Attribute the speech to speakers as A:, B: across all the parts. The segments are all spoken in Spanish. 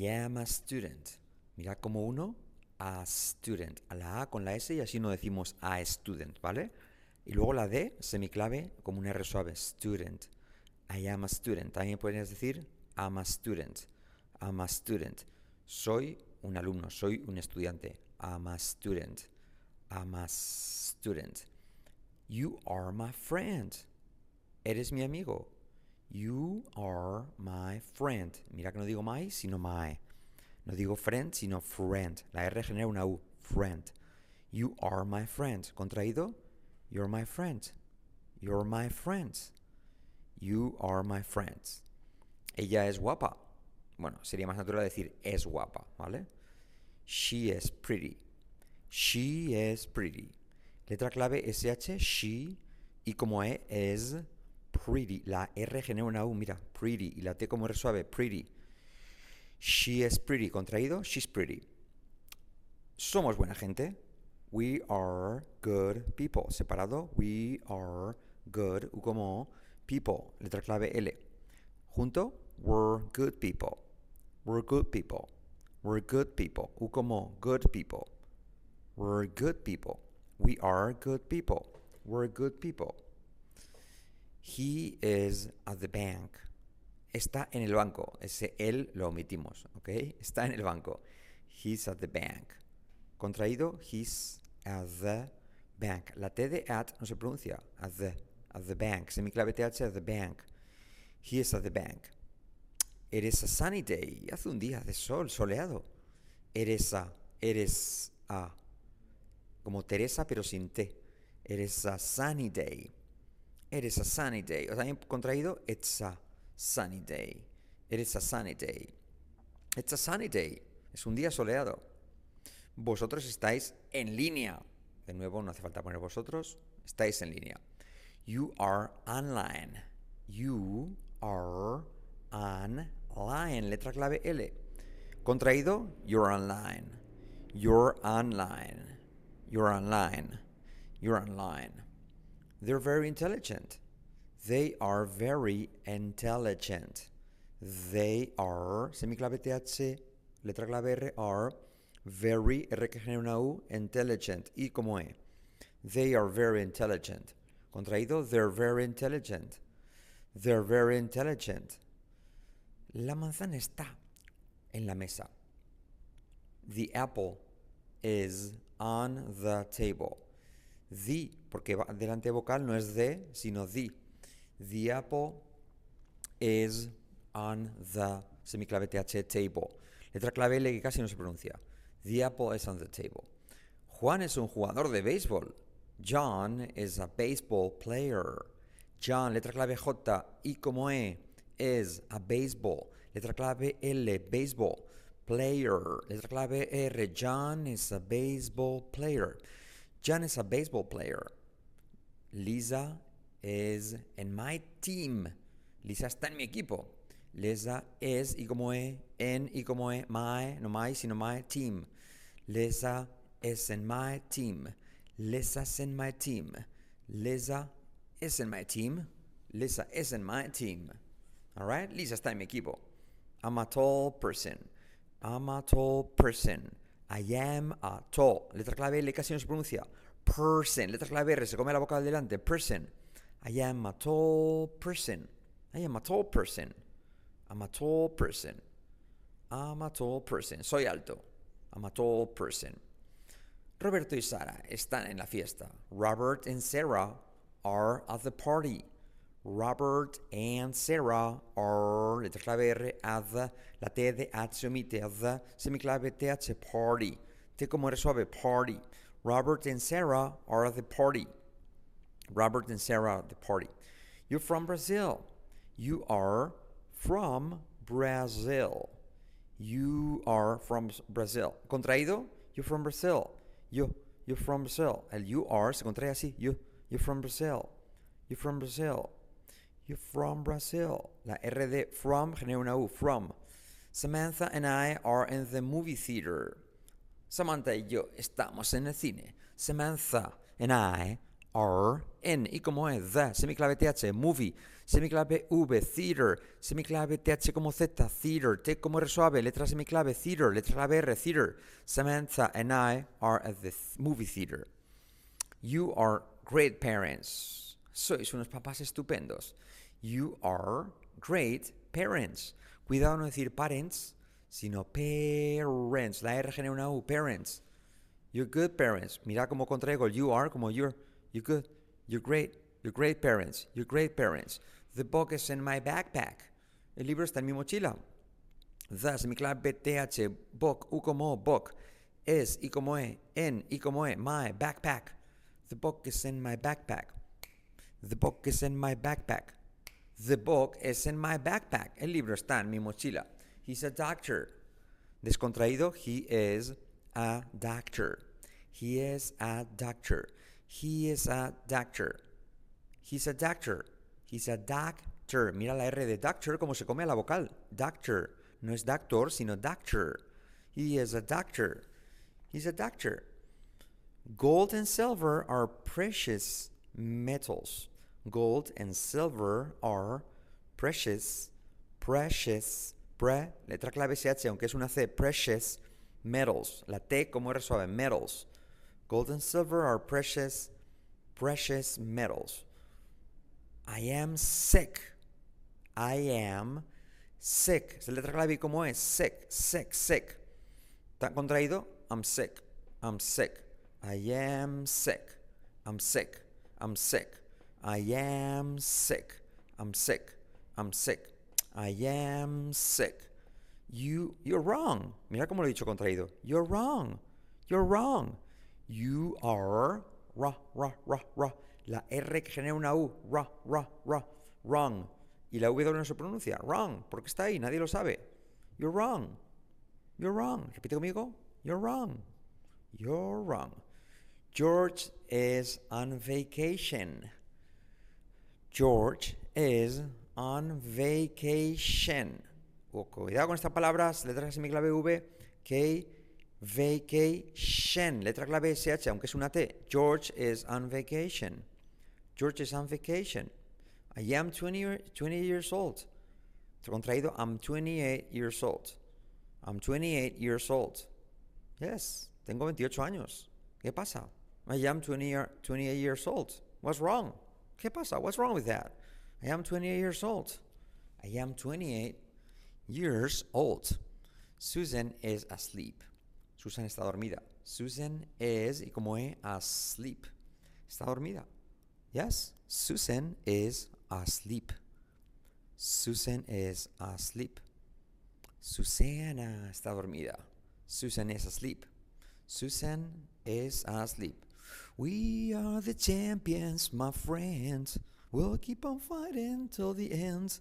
A: I am a student. Mira como uno, a student. A la A con la S y así no decimos a student, ¿vale? Y luego la D, semiclave, como un R suave, student. I am a student. También puedes decir I'm a student. I'm a student. Soy un alumno, soy un estudiante. I'm a student. I'm a student. You are my friend. Eres mi amigo. You are my friend. Mira que no digo my, sino my. No digo friend, sino friend. La R genera una U. Friend. You are my friend. Contraído. You're my friend. You're my friend. You are my friend. Ella es guapa. Bueno, sería más natural decir es guapa, ¿vale? She is pretty. She is pretty. Letra clave SH, she. Y como E es pretty. La R genera una U, mira, pretty. Y la T como R suave, pretty. She is pretty. Contraído, she's pretty. Somos buena gente. We are good people. Separado, we are good. U como people. Letra clave L. Junto, we're good people. We're good people. We're good people. U como good people. We're good people. We are good people. We're good people. He is at the bank. Está en el banco. Ese él lo omitimos, ¿ok? Está en el banco. He's at the bank. Contraído, he's at the bank. La T de at no se pronuncia. At the, at the bank. Semiclave TH at the bank. He is at the bank. It is a sunny day. Hace un día de sol, soleado. Eres a, eres a. Como Teresa, pero sin T. It is a sunny day. It is a sunny day. O también contraído, it's a sunny day. It is a sunny day. It's a sunny day. Es un día soleado. Vosotros estáis en línea. De nuevo, no hace falta poner vosotros. Estáis en línea. You are online. You are online. Letra clave L. Contraído, you're online. You're online. You're online. You're online. They're very intelligent. They are very intelligent. They are, semiclave TH, letra clave R, are very, R que genera una U, intelligent. Y como E. They are very intelligent. Contraído, they're very intelligent. They're very intelligent. La manzana está en la mesa. The apple is on the table. The, porque delante vocal no es de, sino the. The apple is on the semiclave TH table. Letra clave L que casi no se pronuncia. The apple is on the table. Juan es un jugador de béisbol. John is a baseball player. John, letra clave J, y como E, is a baseball. Letra clave L, baseball. Player. Letra clave R, John is a baseball player. John is a baseball player. Lisa is in my team. Lisa está en mi equipo. Lisa es y como E, en y como E, my, no my, sino my team. Lisa is in my team. Lisa's in my team. Lisa is in my team. Lisa is in my team. All right? Lisa está en mi equipo. I'm a tall person. I'm a tall person. I am a tall. Letra clave L casi no se pronuncia. Person. Letra clave R se come la boca del delante. Person. I am a tall person. I am a tall person. I'm a tall person. I'm a tall person. Soy alto. I'm a tall person. Roberto y Sara están en la fiesta. Robert and Sarah are at the party. Robert and Sarah are, letra clave R, at the, la T de at se omite, the, semiclave TH, party. T como R suave, party. Robert and Sarah are at the party. Robert and Sarah at the party. You're from Brazil. You are from Brazil. You are from Brazil. Contraído, you're from Brazil. You, you're from Brazil. El you are se contrae así. You, you're from Brazil. You're from Brazil. You're from Brazil. La R de from genera una U. From. Samantha and I are in the movie theater. Samantha y yo estamos en el cine. Samantha and I are in. ¿Y cómo es? The, semiclave TH, movie. Semiclave V, theater. Semiclave TH como Z, theater. T como R suave, letra semiclave, theater. Letra clave R, theater. Samantha and I are at the movie theater. You are great parents. Sois unos papás estupendos. You are great parents. Cuidado no decir parents, sino parents. La R genera una U, parents. You're good parents. Mira cómo contraigo el you are como you're. You're good. You're great. You're great parents. You're great parents. The book is in my backpack. El libro está en mi mochila. The, semiclave TH, book, U como book. Es, y como E, en, y como E, my backpack. The book is in my backpack. The book is in my backpack. The book is in my backpack. El libro está en mi mochila. He's a doctor. Descontraído, he is a doctor. He is a doctor. He is a doctor. He's a doctor. He's a doctor. Mira la R de doctor como se come a la vocal. Doctor. No es doctor, sino doctor. He is a doctor. He's a doctor. Gold and silver are precious metals. Gold and silver are precious, precious, pre, letra clave SH, aunque es una C, precious metals. La T como R suave, metals. Gold and silver are precious, precious metals. I am sick. I am sick. Es la letra clave como es, sick, sick, sick. ¿Está contraído? I'm sick. I'm sick. I am sick. I'm sick. I'm sick. I am sick. I'm sick. I'm sick. I am sick. You you're wrong. Mira cómo lo he dicho contraído. You're wrong. You're wrong. You are ra ra ra ra. La R que genera una U. Ra ra ra. Wrong. Y la W no se pronuncia. Wrong. Porque está ahí. Nadie lo sabe. You're wrong. You're wrong. Repite conmigo. You're wrong. You're wrong. George is on vacation. George is on vacation. Oh, cuidado con estas palabras, letra semiclave V, que vacation, letra clave SH, aunque es una T. George is on vacation. George is on vacation. I am 20, 20 years old. Contraído, I'm 28 years old. I'm 28 years old. Yes, tengo 28 años. ¿Qué pasa? I am 20, 28 years old. What's wrong? ¿Qué pasa? What's wrong with that? I am 28 years old. I am 28 years old. Susan is asleep. Susan está dormida. Susan is, y como es, asleep. Está dormida. Yes, Susan is asleep. Susan is asleep. Susana está dormida. Susan is asleep. Susan is asleep. We are the champions, my friends. We'll keep on fighting till the end.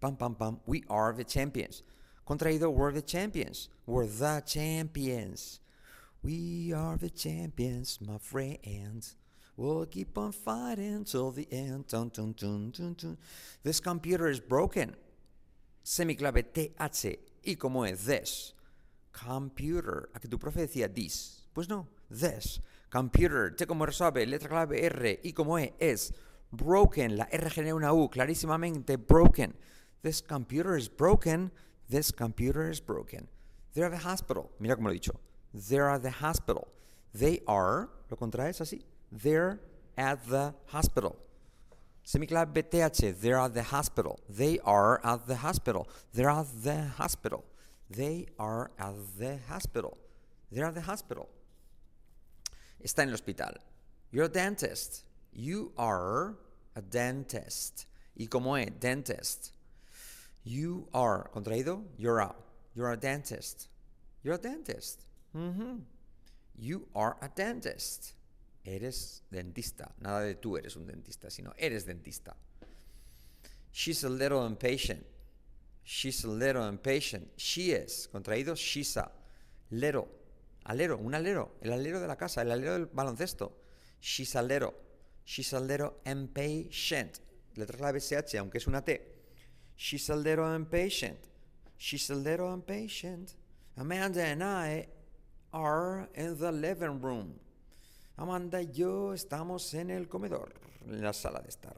A: Pam, pam, pam. We are the champions. Contraído, we're the champions. We're the champions. We are the champions, my friends. We'll keep on fighting till the end. Dun, dun, dun. This computer is broken. Semiclave TH. ¿Y cómo es this? Computer. A que tu profe decía this. Pues no, this. Computer. T como resuelve, letra clave R. ¿Y cómo es? Es broken. La R genera una U. Clarísimamente broken. This computer is broken. This computer is broken. They're at the hospital. Mira cómo lo he dicho. They're at the hospital. They are, lo contraes así. They're at the hospital. Semiclave TH. They're at the hospital. They are at the hospital. They're at the hospital. They are at the hospital. They're at the hospital. Está en el hospital. You're a dentist. You are a dentist. ¿Y cómo es? Dentist. You are, contraído, you're a. You're a dentist. You're a dentist. Mhm. You are a dentist. Eres dentista. Nada de tú eres un dentista, sino eres dentista. She's a little impatient. She's a little impatient. She is, contraído, she's a. Little. Alero, un alero. El alero de la casa, el alero del baloncesto. She's a little. She's a little impatient. Letra clave SH, aunque es una T. She's a little impatient. She's a little impatient. Amanda and I are in the living room. Amanda y yo estamos en el comedor, en la sala de estar.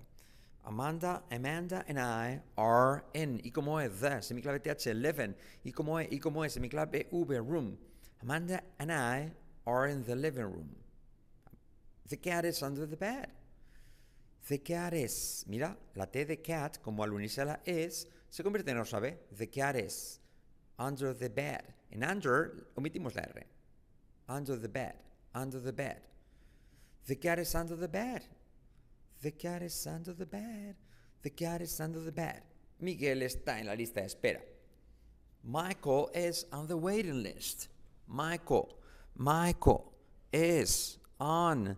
A: Amanda, Amanda and I are in. ¿Y cómo es the? Semiclave TH, 11. ¿Y cómo es? ¿Y cómo es? Semiclave V, room. Amanda and I are in the living room. The cat is under the bed. The cat is. Mira, la T de cat, como al unirse es, se convierte en otra vez. The cat is under the bed. En under omitimos la R. Under the bed. Under the bed. The cat is under the bed. The cat is under the bed. The cat is under the bed. Miguel está en la lista de espera. Michael is on the waiting list. Michael, Michael is on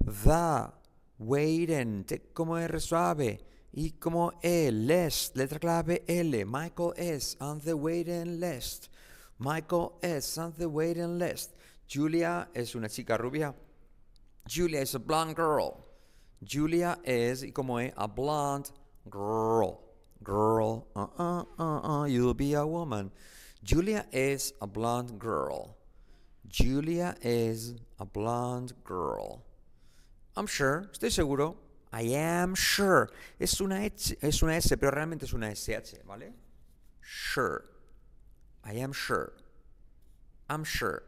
A: the waiting. Como R suave. Y como E, list. Letra clave L. Michael is on the waiting list. Michael is on the waiting list. Julia es una chica rubia. Julia is a blonde girl. Julia is, y como es, a blonde girl. Girl, uh uh uh uh, you'll be a woman. Julia is a blonde girl. Julia is a blonde girl. I'm sure, estoy seguro. I am sure. Es una, H, es una S, pero realmente es una SH, ¿vale? Sure. I am sure. I'm sure.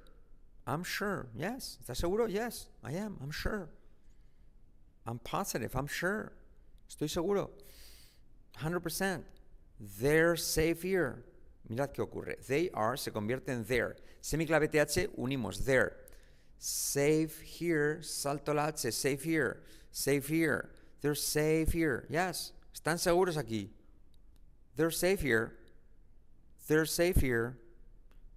A: I'm sure. Yes. ¿Estás seguro? Yes. I am. I'm sure. I'm positive. I'm sure. Estoy seguro. 100%. They're safe here. Mirad qué ocurre. They are se convierte en there. Semiclave TH unimos there. Safe here. Salto la H. Safe here. Safe here. They're safe here. Yes. Están seguros aquí. They're safe here. They're safe here.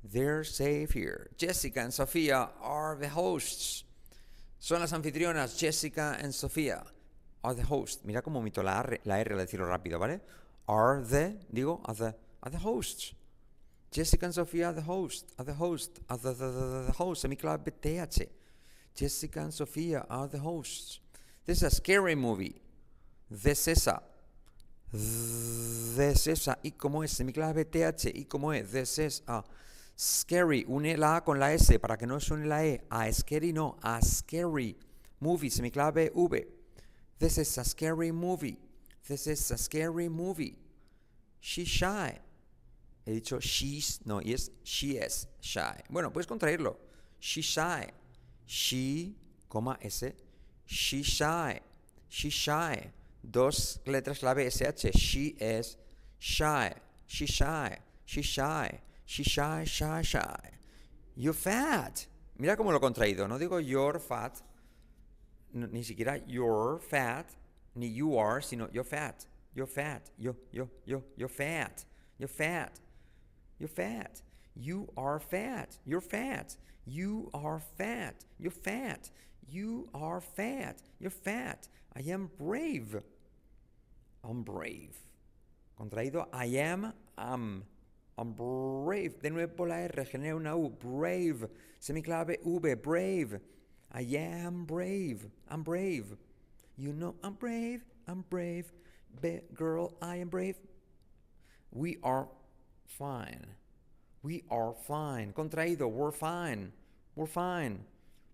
A: They're safe here. Jessica and Sophia are the hosts. Son las anfitrionas. Jessica and Sophia are the hosts. Mira cómo omito la R, la R al decirlo rápido, ¿vale? Are the, digo, are the, are the hosts. Jessica and Sophia are the hosts. Are the hosts. Are the, the, the, the hosts. Semiclave TH. Jessica and Sophia are the hosts. This is a scary movie. This is a. This is a. ¿Y cómo es? Semiclave TH. ¿Y cómo es? This is a. Scary, une la A con la S para que no suene la E. A scary no, a scary. Movie, semiclave V. This is a scary movie. This is a scary movie. She's shy. He dicho she's, no, y es she is shy. Bueno, puedes contraerlo. She's shy. She, coma S. She's shy. She's shy. Dos letras clave SH. She is shy. She's shy. She's shy. She's shy, shy, shy. You're fat. Mira cómo lo he contraído. No digo you're fat. ni siquiera you're fat. Ni you are, sino you're fat. You're fat. Yo, yo, yo, you're fat. You're fat. You're fat. You are fat. You're fat. You are fat. You're fat. You are fat. You're fat. I am brave. I'm brave. Contraído, I am, am. I'm brave. De nuevo la R, genera una U. Brave. Semiclave V. Brave. I am brave. I'm brave. You know I'm brave. I'm brave. Be girl, I am brave. We are fine. We are fine. Contraído. We're fine. We're fine.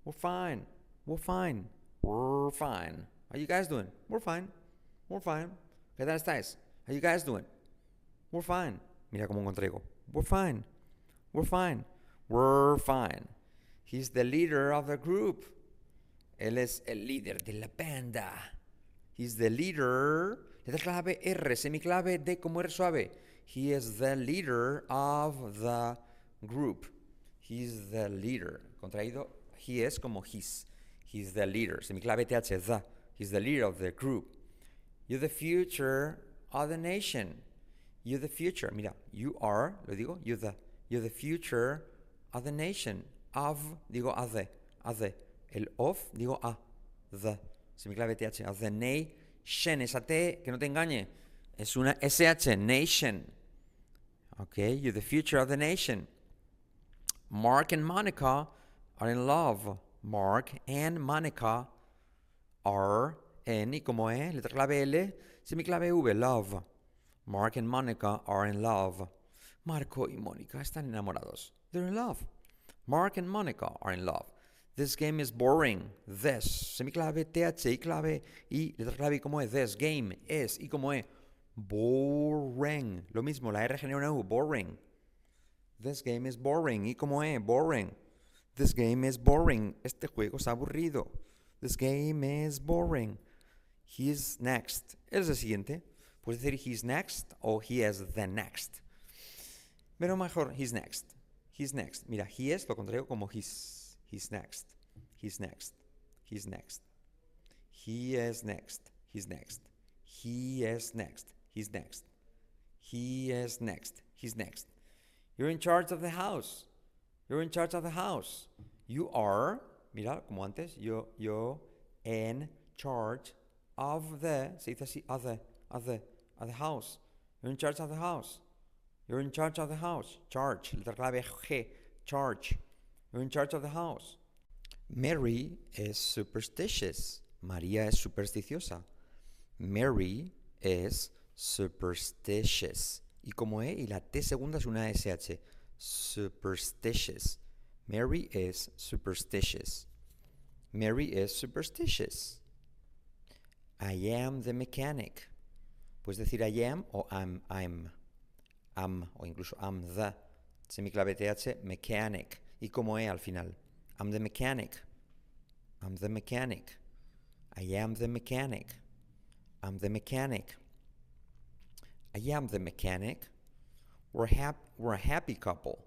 A: We're fine. We're fine. We're fine. How you guys doing? We're fine. We're fine. ¿Qué tal estáis? How you guys doing? We're fine. Mira cómo contraigo. We're fine. We're fine. We're fine. He's the leader of the group. Él es el líder de la banda. He's the leader. Letra clave R, semiclave D como R suave. He is the leader of the group. He's the leader. Contraído, he es como his. He's the leader. Semiclave TH, the. He's the leader of the group. You're the future of the nation. You're the future. Mira, you are, lo digo, you're the, you're the future of the nation. Of, digo of the, of the. El of, digo a, the. Semiclave TH, of the nation. Esa T, que no te engañe, es una SH, nation. Okay, you're the future of the nation. Mark and Monica are in love. Mark and Monica are en, y como es, letra clave L, semiclave V, love. Mark and Monica are in love. Marco y Mónica están enamorados. They're in love. Mark and Monica are in love. This game is boring. This. Semiclave TH y clave y letra clave y como es. This game es y como es. Boring. Lo mismo, la R genera una U. Boring. This game is boring. ¿Y como es? Boring. This game is boring. Este juego es aburrido. This game is boring. He's next. Es el siguiente. Puedes decir he's next o he is the next. Pero mejor, he's next. He's next. Mira, he es lo contrario como he's. He's next. He's next. He's next. He is next. He's next. He is next. He's next. He is next. He's next. You're in charge of the house. You're in charge of the house. You are, mira, como antes, yo, yo, in charge of the, se dice así, of the, of the, of the house. You're in charge of the house. You're in charge of the house. Charge, letra clave G, charge. You're in charge of the house. Mary is superstitious. María es supersticiosa. Mary is superstitious. Y como E y la T segunda es una SH. Superstitious. Mary is superstitious. Mary is superstitious. I am the mechanic. Puedes decir I am o I'm, I'm, am o incluso I'm the. Semiclave TH, mechanic. Y como E al final. I'm the mechanic. I'm the mechanic. I am the mechanic. I'm the mechanic. I am the mechanic. We're, hap we're a happy couple.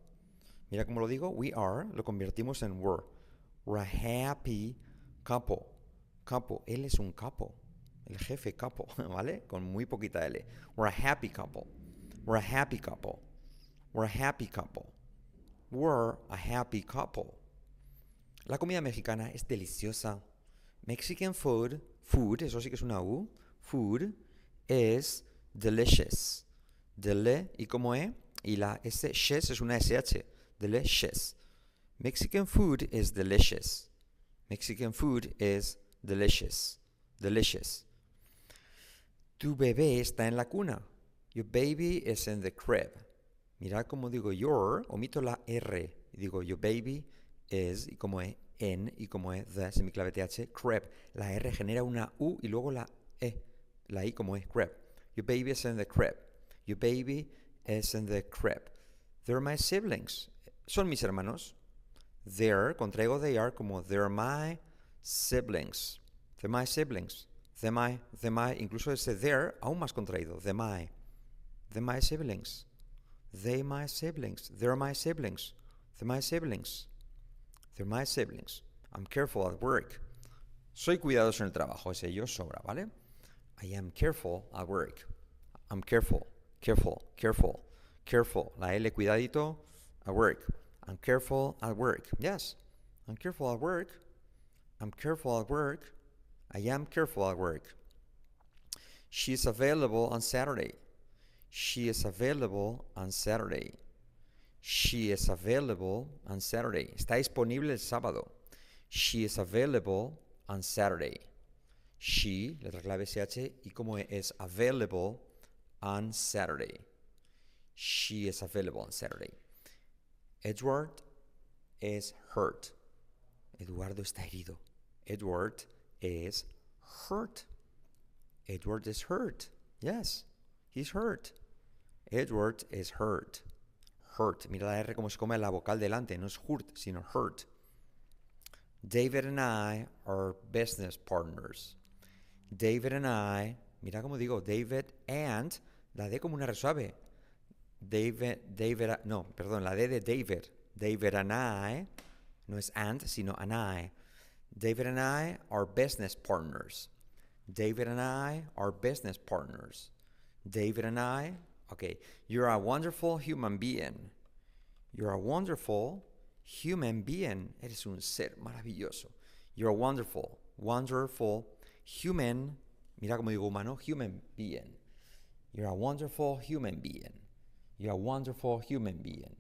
A: Mira cómo lo digo. We are, lo convertimos en were. We're a happy couple. Couple. Él es un capo. El jefe capo, ¿vale? Con muy poquita L. We're a happy couple. We're a happy couple. We're a happy couple. We're a happy couple. La comida mexicana es deliciosa. Mexican food, food, eso sí que es una U, food, es delicious. Dele, ¿y cómo es? Y la S, shes es una SH. Delicious. Mexican food is delicious. Mexican food is delicious. Delicious. Tu bebé está en la cuna. Your baby is in the crib. Mira cómo digo your, omito la R. Digo your baby is, y como es en, y como es the, semiclave TH, crib. La R genera una U y luego la E. La I como es crib. Your baby is in the crib. Your baby is in the crib. They're my siblings. Son mis hermanos. They're, contraigo they are como they're my siblings. They're my siblings. They're my, they're my, incluso ese there, aún más contraído. They're my. They're my siblings. They my siblings. They're my siblings. They're my siblings. They're my siblings. I'm careful at work. Soy cuidadoso en el trabajo. Ese yo sobra, ¿vale? I am careful at work. I'm careful, careful, careful, careful. La L cuidadito at work. I'm careful at work. Yes, I'm careful at work. I'm careful at work. I am careful at work. She is available on Saturday. She is available on Saturday. She is available on Saturday. Está disponible el sábado. She is available on Saturday. She, letra clave SH, y como es available on Saturday. She is available on Saturday. Edward is hurt. Eduardo está herido. Edward is hurt. Edward is hurt. Yes, he's hurt. Edward is hurt. Hurt. Mira la R como se come la vocal delante. No es hurt, sino hurt. David and I are business partners. David and I, mira como digo, David and, la D como una resuave. David, David, no, perdón, la D de David. David and I, no es and, sino and I. David and I are business partners. David and I are business partners. David and I, okay, you're a wonderful human being. You're a wonderful human being. Eres un ser maravilloso. You're a wonderful, wonderful human, mira como digo humano, human being. You're a wonderful human being. You're a wonderful human being.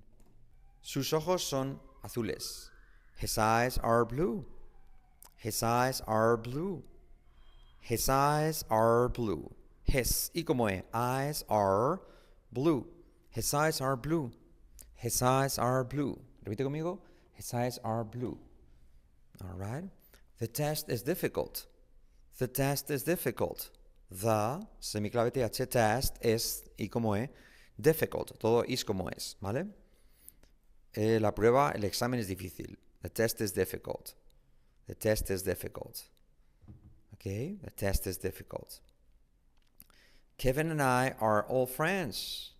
A: Sus ojos son azules. His eyes are blue. His eyes are blue. His eyes are blue. His, y como es, eyes are blue. His eyes are blue. His eyes are blue. Repite conmigo. His eyes are blue. All right. The test is difficult. The test is difficult. The, semiclave TH, test es y como es, difficult. Todo is como es, ¿vale? Eh, la prueba, el examen es difícil. The test is difficult. The test is difficult. Okay, the test is difficult. Kevin and I are all friends.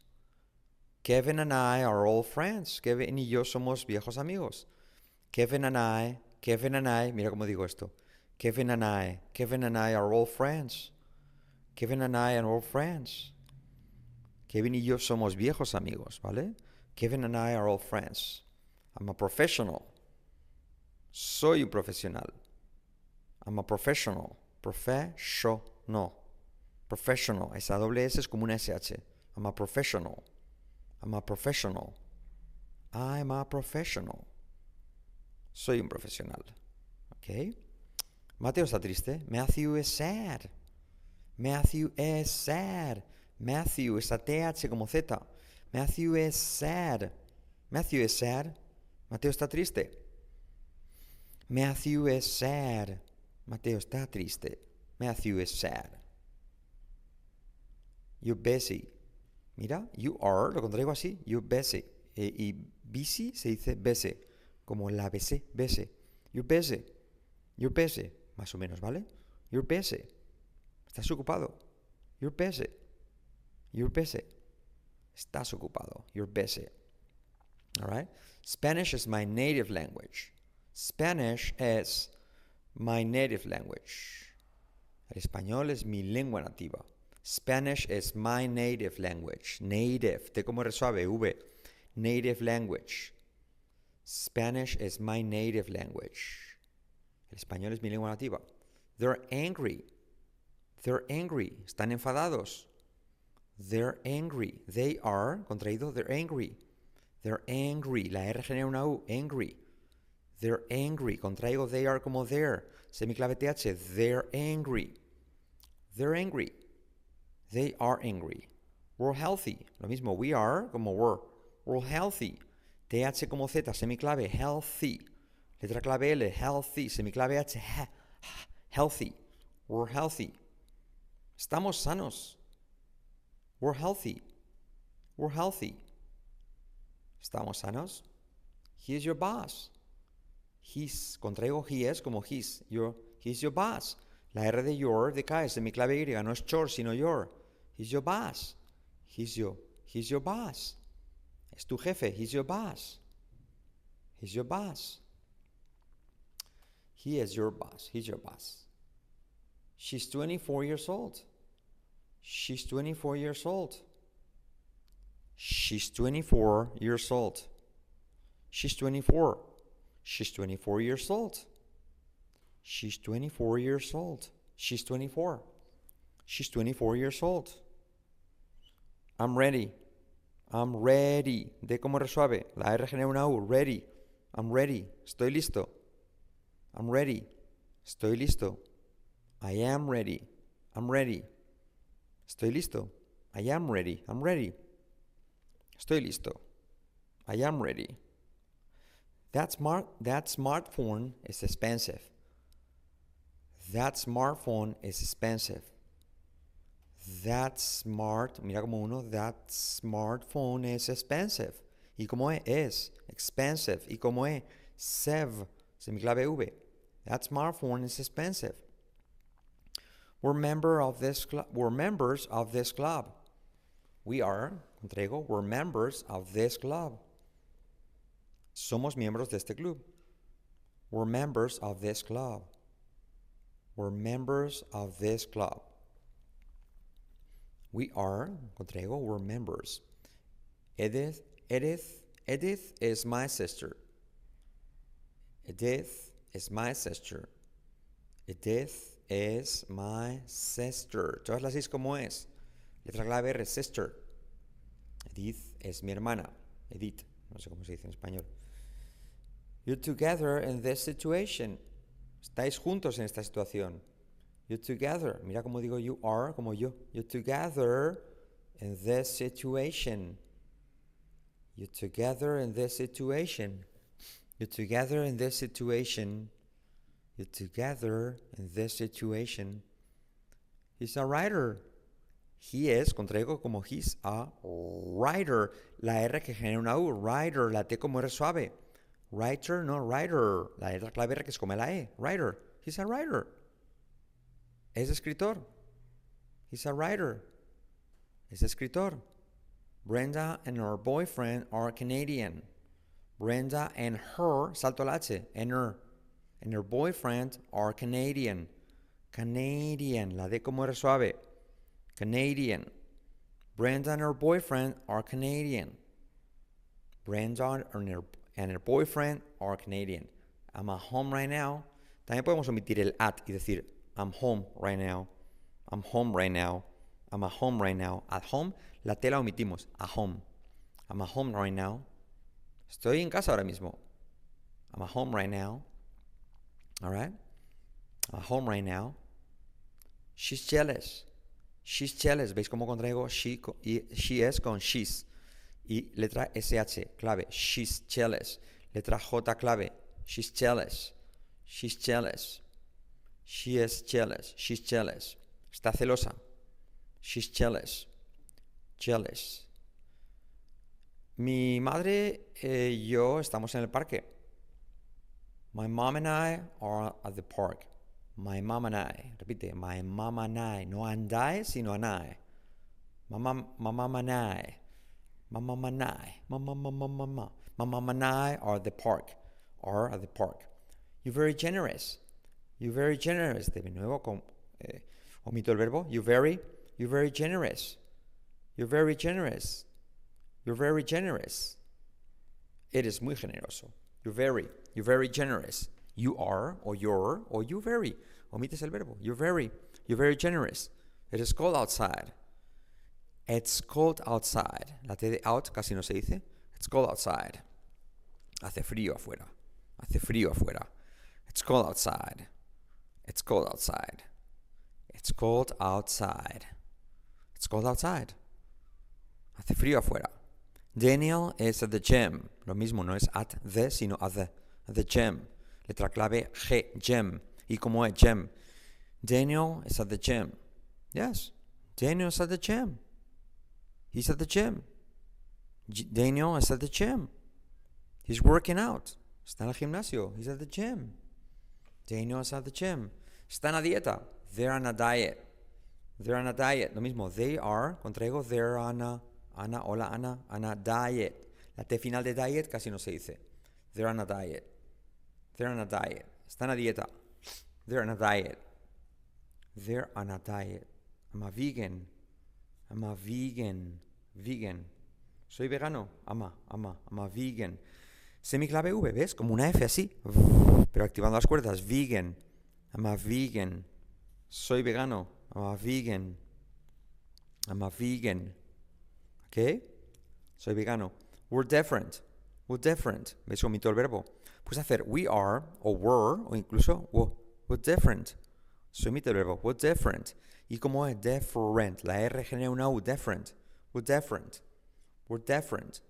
A: Kevin and I are all friends. Kevin y yo somos viejos amigos. Kevin and I, Kevin and I, mira cómo digo esto. Kevin and I, Kevin and I are all friends. Kevin and I are all friends. Kevin y yo somos viejos amigos, ¿vale? Kevin and I are all friends. I'm a professional. Soy un profesional. I'm a professional. Professional. Professional. Esa doble S es como una SH. I'm a professional. I'm a professional. I'm a professional. Soy un profesional. ¿Ok? Mateo está triste. Matthew is sad. Matthew is sad. Matthew, esa TH como Z. Matthew is sad. Matthew is sad. Mateo está triste. Matthew is sad. Mateo está triste. Matthew is sad. You're busy. Mira, you are, lo contraigo así, you're busy. E, y busy se dice busy, como la BC, busy. You're busy. You're busy. Más o menos, ¿vale? You're busy. Estás ocupado. You're busy. You're busy. Estás ocupado. You're busy. All right? Spanish is my native language. Spanish is my native language. El español es mi lengua nativa. Spanish is my native language. Native. T como resuave. V. Native language. Spanish is my native language. El español es mi lengua nativa. They're angry. They're angry. Están enfadados. They're angry. They are, contraído, they're angry. They're angry. La R genera una U. Angry. They're angry. Contraigo they are como they're. Semiclave TH. They're angry. They're angry. They are angry. We're healthy. Lo mismo. We are como we're. We're healthy. TH como Z. Semiclave. Healthy. Letra clave L. Healthy. Semiclave H. Healthy. We're healthy. Estamos sanos. We're healthy. We're healthy. ¿Estamos sanos? He is your boss. He's, contraigo he es como he's. Your, he's your boss. La R de your decae, es mi clave Y, no es your, sino your. He's your boss. He's your, he's your boss. Es tu jefe. He's your boss. He's your boss. He is your boss. He's your boss. She's 24 years old. She's 24 years old. She's 24 years old. She's 24. She's 24 years old. She's 24 years old. She's 24. She's 24 years old. I'm ready. I'm ready. De como resuave. La R genera una U. Ready. I'm ready. Estoy listo. I'm ready. Estoy listo. I am ready. I'm ready. Estoy listo. I am ready. I'm ready. Estoy listo. I am ready. That smart that smartphone is expensive. That smartphone is expensive. That smart, mira como uno, that smartphone is expensive. Y como es, es expensive. Y como es, sev, semiclave V. That smartphone is expensive. We're member of this club. We're members of this club. We are, entrego, we're members of this club. Somos miembros de este club. We're members of this club. We're members of this club. We are, entrego, we're members. Edith, Edith, Edith is my sister. Edith is my sister. Edith is my sister. Todas las como es. Letra clave R, sister. Edith es mi hermana. Edith, no sé cómo se dice en español. You're together in this situation. Estáis juntos en esta situación. You're together. Mira cómo digo you are, como yo. You're together in this situation. You're together in this situation. You're together in this situation. You're together in this situation. He's a writer. He es, contraigo como he's a writer. La R que genera una U. Writer. La T como R suave. Writer, no writer. La letra clave R que es como la E. Writer. He's a writer. Es escritor. He's a writer. Es escritor. Brenda and her boyfriend are Canadian. Brenda and her, salto la H, and her, and her boyfriend are Canadian. Canadian, la D como R suave. Canadian. Brenda and her boyfriend are Canadian. Brenda and her, and her boyfriend are Canadian. I'm at home right now. También podemos omitir el at y decir I'm home right now. I'm home right now. I'm at home right now. At home, la T la omitimos. At home. I'm at home right now. Estoy en casa ahora mismo. I'm at home right now. All right? I'm at home right now. She's jealous. She's jealous. ¿Veis cómo contraigo she, y she es con she's? Y letra SH, clave. She's jealous. Letra J, clave. She's jealous. She's jealous. She is jealous. She's jealous. Está celosa. She's jealous. Jealous. Mi madre y yo estamos en el parque. My mom and I are at the park. My mom and I. Repite. My mom and I. No andai, sino anai. Mamá, mamá manai. Mamá manai. Mamá, mamá, mamá. Mamá manai are at the park. Are at the park. You're very generous. You're very generous. De nuevo, con, eh, omito el verbo. You're very, you're very generous. You're very generous. You're very generous. Eres muy generoso. You're very, you're very generous. You are, or you're, or you very. Omites el verbo. You're very, you're very generous. It is cold outside. It's cold outside. La T de out casi no se dice. It's cold outside. Hace frío afuera. Hace frío afuera. It's cold outside. It's cold outside. It's cold outside. It's cold outside. Hace frío afuera. Daniel is at the gym. Lo mismo, no es at the, sino at the, the gym. Letra clave G, gym. ¿Y cómo es gym? Daniel is at the gym. Yes, Daniel is at the gym. He's at the gym. G- Daniel is at the gym. He's working out. Está en el gimnasio. He's at the gym. Daniel is at the gym. Está en la dieta. They're on a diet. They're on a diet. Lo mismo. They are, contraigo, they're on a, Ana, hola Ana, on a diet. La T final de diet casi no se dice. They're on a diet. They're on a diet. Están a dieta. They're on a diet. They're on a diet. I'm a vegan. I'm a vegan. Vegan. Soy vegano. Ama, ama, I'm a vegan. Semiclave V, ¿ves? Como una F así. Pero activando las cuerdas. Vegan. I'm a vegan. Soy vegano. I'm a vegan. I'm a vegan. Soy vegano. We're different. We're different. ¿Ves? Omito el verbo. Puedes hacer we are o were o incluso we're, different. Se omite el verbo. We're different. ¿Y cómo es different? La R genera una U. Different. We're different. We're different.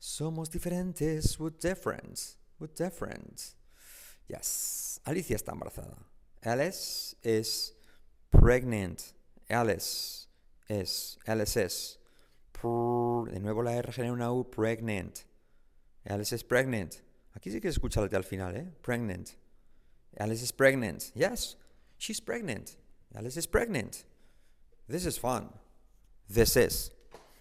A: Somos diferentes. We're different. We're different. Yes. Alicia está embarazada. Alice is pregnant. Alice is. Alice is. De nuevo la R genera una U. Pregnant. Alice is pregnant. Aquí sí que se al final, ¿eh? Pregnant. Alice is pregnant. Yes, she's pregnant. Alice is pregnant. This is fun. This is.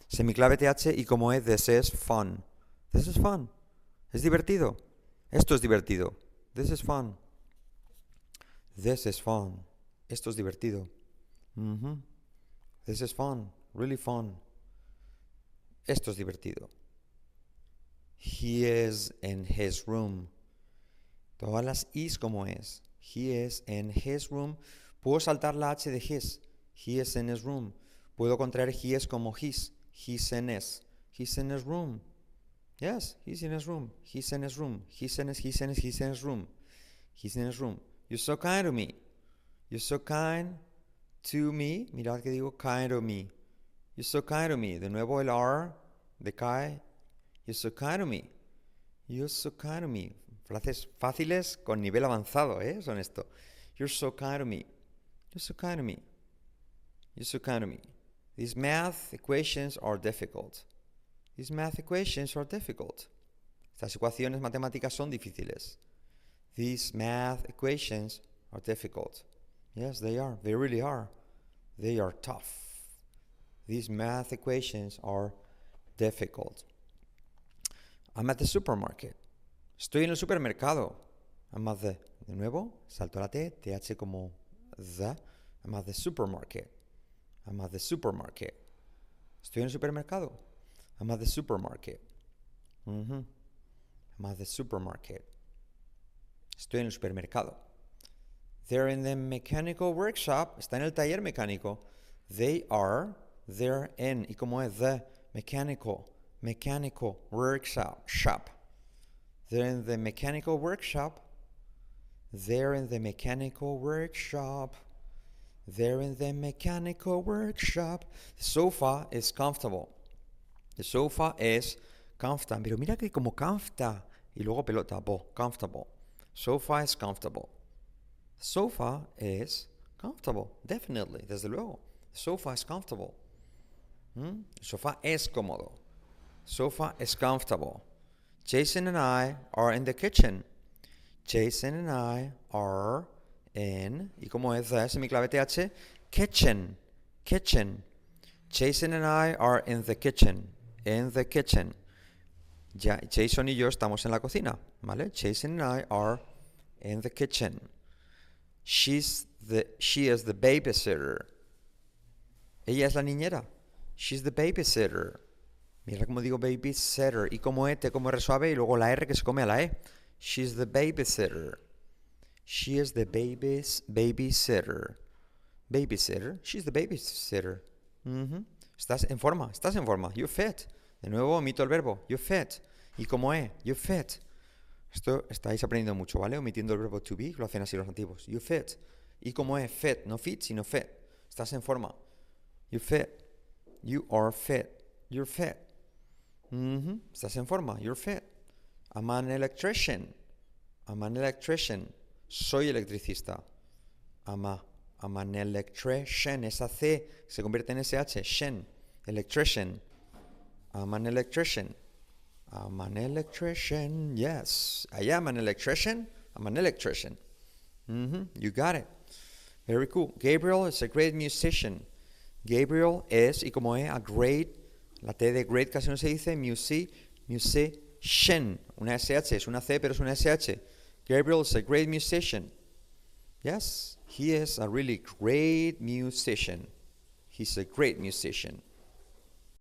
A: Semiclave TH y como es, this is fun. This is fun. Es divertido. Esto es divertido. This is fun. This is fun. Esto es divertido. Mhm. This is fun. Really fun. Esto es divertido. He is in his room. Todas las is como es. He is in his room. Puedo saltar la H de his. He is in his room. Puedo contraer he is como his. He's in his. He's in his room. Yes, he's in his room. He's in his room. He's in his, he's in his, he's in his room. He's in his room. You're so kind to me. You're so kind to me. Mirad que digo kind to me. You're so kind to me. De nuevo el R de Kai. You're so kind to me. You're so kind to me. Frases fáciles con nivel avanzado, ¿eh? Son esto. You're so kind to me. You're so kind to me. You're so kind to me. These math equations are difficult. These math equations are difficult. Estas ecuaciones matemáticas son difíciles. These math equations are difficult. Yes, they are. They really are. They are tough. These math equations are difficult. I'm at the supermarket. Estoy en el supermercado. I'm at the. De nuevo, salto la T, TH como the. I'm at the supermarket. I'm at the supermarket. Estoy en el supermercado. I'm at the supermarket. Mm-hmm. I'm at the supermarket. Estoy en el supermercado. They're in the mechanical workshop. Está en el taller mecánico. They are. They're in. ¿Y cómo es the mechanical? Mechanical workshop. Shop. They're in the mechanical workshop. They're in the mechanical workshop. They're in the mechanical workshop. The sofa is comfortable. The sofa is comfortable. Pero mira que como comfortable. Y luego pelota, bo, comfortable. Sofa is comfortable. Sofa is comfortable. Definitely, desde luego. Sofa is comfortable. ¿Mm? El sofá es cómodo. Sofa is comfortable. Jason and I are in the kitchen. Jason and I are in, ¿y cómo es the semiclave TH? Kitchen, kitchen. Jason and I are in the kitchen, in the kitchen. Ya, Jason y yo estamos en la cocina, ¿vale? Jason and I are in the kitchen. She's the, she is the babysitter. Ella es la niñera. She's the babysitter. Mira cómo digo babysitter. Y como E, T como R suave y luego la R que se come a la E. She's the babysitter. She is the baby's babysitter. Babysitter. She's the babysitter. Mhm. Estás en forma. Estás en forma. You fit. De nuevo omito el verbo. You fit. Y como E. You fit. Esto estáis aprendiendo mucho, ¿vale? Omitiendo el verbo to be. Lo hacen así los nativos. You fit. Y como E. Fit. No fit, sino fit. Estás en forma. You fit. You are fit. You're fit. Mm-hmm. Estás en forma. You're fit. I'm an electrician. I'm an electrician. Soy electricista. I'm, a, I'm an electrician. Esa C se convierte en SH. Shen. Electrician. I'm an electrician. I'm an electrician. Yes. I am an electrician. I'm an electrician. Mm-hmm. You got it. Very cool. Gabriel is a great musician. Gabriel es, y como es, a great, la T de great casi no se dice, music, musician. Una SH, es una C, pero es una SH. Gabriel is a great musician. Yes, he is a really great musician. He's a great musician.